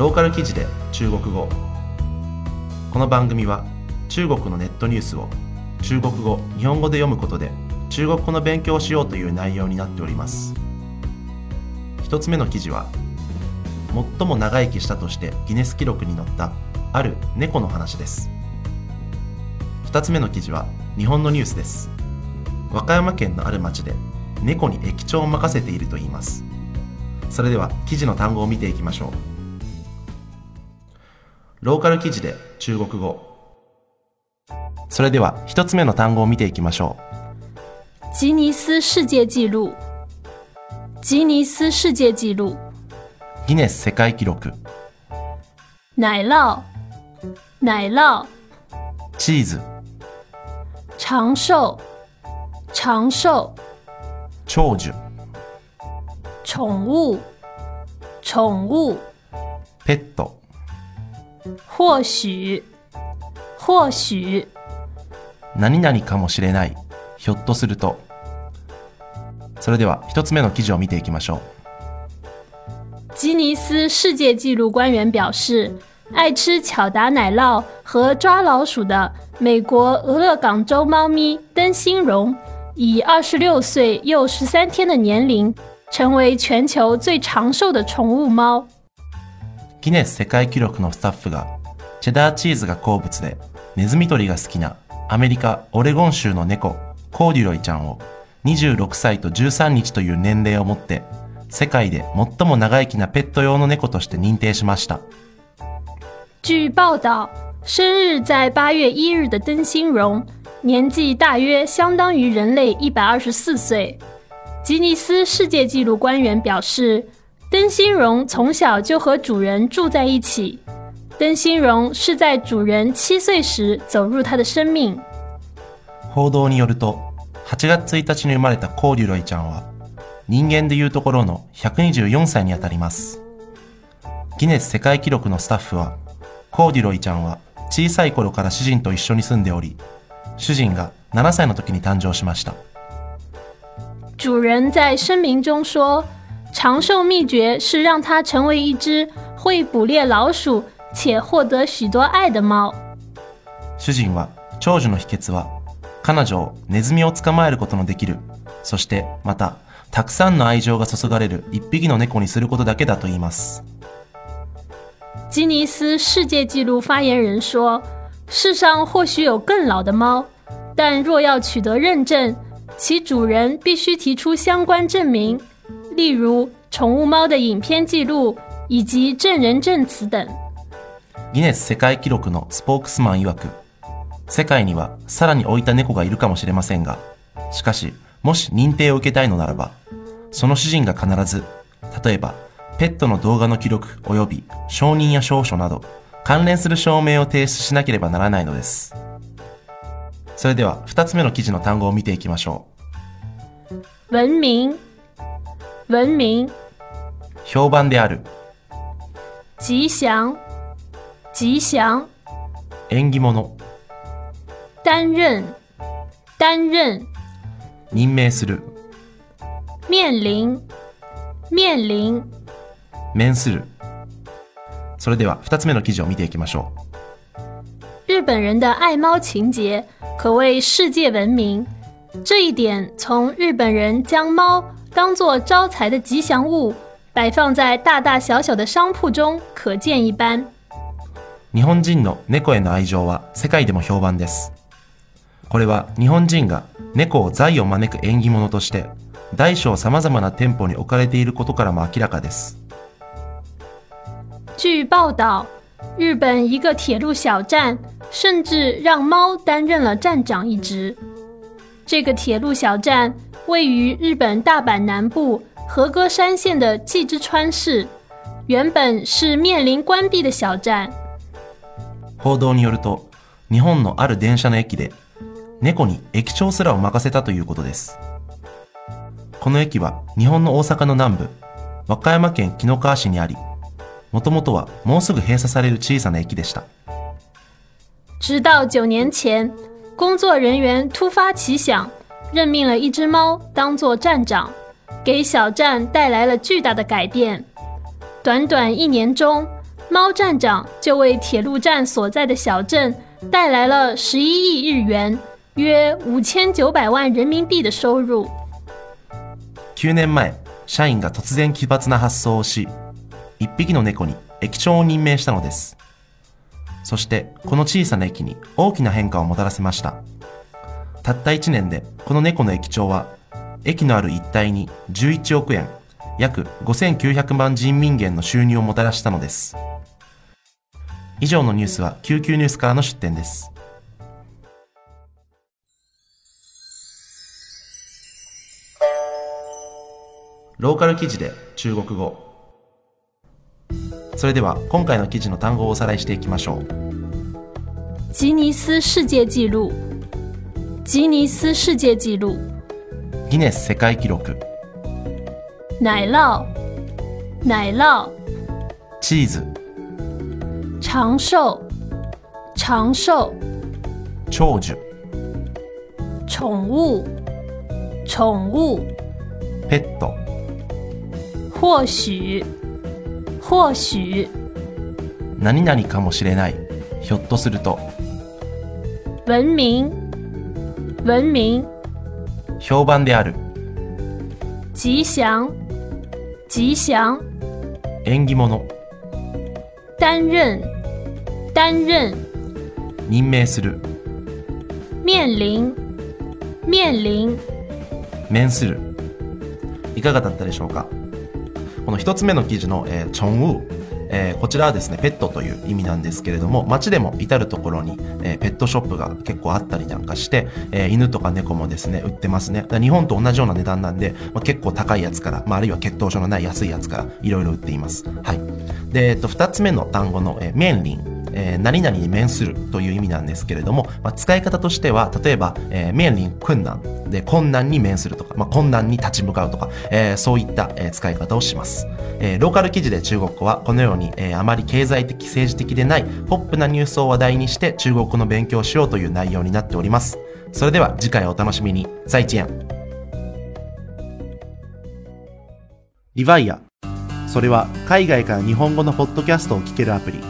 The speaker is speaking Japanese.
ローカル記事で中国語。この番組は中国のネットニュースを中国語日本語で読むことで中国語の勉強をしようという内容になっております。一つ目の記事は最も長生きしたとしてギネス記録に載ったある猫の話です。二つ目の記事は日本のニュースです。和歌山県のある町で猫に駅長を任せていると言います。それでは記事の単語を見ていきましょう。ローカル記事で中国語。それでは一つ目の単語を見ていきましょう。吉尼斯世界纪录。吉尼斯世界纪录。ギネス世界記録。奶酪。奶酪。チーズ。长寿。长寿。長寿。宠物。宠物。ペット或許或許何々かもしれないひょっとするとそれでは一つ目の記事を見ていきましょう吉尼斯世界纪录官员表示，爱吃巧达奶酪和抓老鼠的美国俄勒冈州猫咪灯芯绒，以二十六岁又十三天的年龄，成为全球最长寿的宠物猫。 ギネス世界記録のスタッフがチェダーチーズが好物でネズミ捕りが好きなアメリカ・オレゴン州の猫コーデュロイちゃんを26歳と13日という年齢をもって世界で最も長生きなペット用の猫として認定しました。据报道，生日在八月一日的灯芯绒，年纪大约相当于人类一百二十四岁。吉尼斯世界纪录官员表示，灯芯绒从小就和主人住在一起。灯芯绒是在主人七岁时走入他的生命。報道によると、8月1日に生まれたコーデュロイちゃんは、人間でいうところの124歳にあたります。ギネス世界記録のスタッフは、コーデュロイちゃんは小さい頃から主人と一緒に住んでおり、主人が7歳の時に誕生しました。主人在声明中说，长寿秘诀是让它成为一只会捕猎老鼠且获得许多愛的猫。主人は長寿の秘訣は彼女をネズミを捕まえることのできる、そしてまたたくさんの愛情が注がれる一匹の猫にすることだけだと言います。吉尼斯世界纪录发言人说：“世上或许有更老的猫，但若要取得认证，其主人必须提出相关证明， 例如宠物猫的影片记录以及证人证词等。”ギネス世界記録のスポークスマン曰く、世界にはさらに置いた猫がいるかもしれませんが、しかし、もし認定を受けたいのならば、その主人が必ず、例えば、ペットの動画の記録及び承認や証書など、関連する証明を提出しなければならないのです。それでは、二つ目の記事の単語を見ていきましょう。文明、文明。評判である。吉祥、吉祥。縁起物。担任、担任。任命する。面臨、面臨。面する。それでは二つ目の記事を見ていきましょう。日本人的爱猫情节可谓世界闻名，这一点从日本人将猫 当作招财的吉祥物摆放在大大小小的商铺中可见一斑。日本人の猫への愛情は世界でも評判です。これは日本人が猫を財を招く縁起物として大小様々な店舗に置かれていることからも明らかです。据报道，日本一个铁路小站甚至让猫担任了站长一职。这个铁路小站 位于日本大阪南部和歌山县的纪之川市，原本是面临关闭的小站。報道によると、日本のある電車の駅で猫に駅長すらを任せたということです。この駅は日本の大阪の南部、和歌山県紀の川市にあり、もともとはもうすぐ閉鎖される小さな駅でした。直到九年前，工作人员突发奇想， 任命了一只猫当做站长，给小站带来了巨大的改变。短短一年中， 猫站长就为铁路站所在的小镇带来了十一亿日元，约五千九百万人民币的收入。 9年前社員が突然奇抜な発想をし一匹の猫に駅長を任命したのですそしてこの小さな駅に大きな変化をもたらせました たった1年でこの猫の駅長は駅のある一帯に11億円約5900万人民元の収入をもたらしたのです。以上のニュースは救急ニュースからの出展です。ローカル記事で中国語。それでは今回の記事の単語をおさらいしていきましょう。吉尼斯世界纪录，吉尼斯世界纪录，ギネス世界記録。奶酪，奶酪，チーズ。长寿，长寿，長寿。宠物，宠物，ペット。或许，或许，何々かもしれない。ひょっとすると。文明，文明，評判である。吉祥，吉祥，縁起物担任，担任，任命する。面临，面临，面する。いかがだったでしょうか？この一つ目の記事の、えー、チョンウ。ーえーこちらはですね、ペットという意味なんですけれども、街でも至るところに、えーペットショップが結構あったりなんかして、えー犬とか猫もですね、売ってますね。日本と同じような値段なんで、まあ、結構高いやつから、まあ、あるいは血糖症のない安いやつから、いろいろ売っています。はい。で、えっと、二つ目の単語の、えー、面臨。えー何々に面するという意味なんですけれども、まあ、使い方としては、例えば、えー、面臨困難で困難に面するとか、まあ、困難に立ち向かうとか、えーそういった、えー使い方をします。えーローカル記事で中国語はこのように、えーあまり経済的政治的でないポップなニュースを話題にして中国語の勉強をしようという内容になっております。それでは次回お楽しみに。再见。リヴァイア。それは海外から日本語のポッドキャストを聞けるアプリ。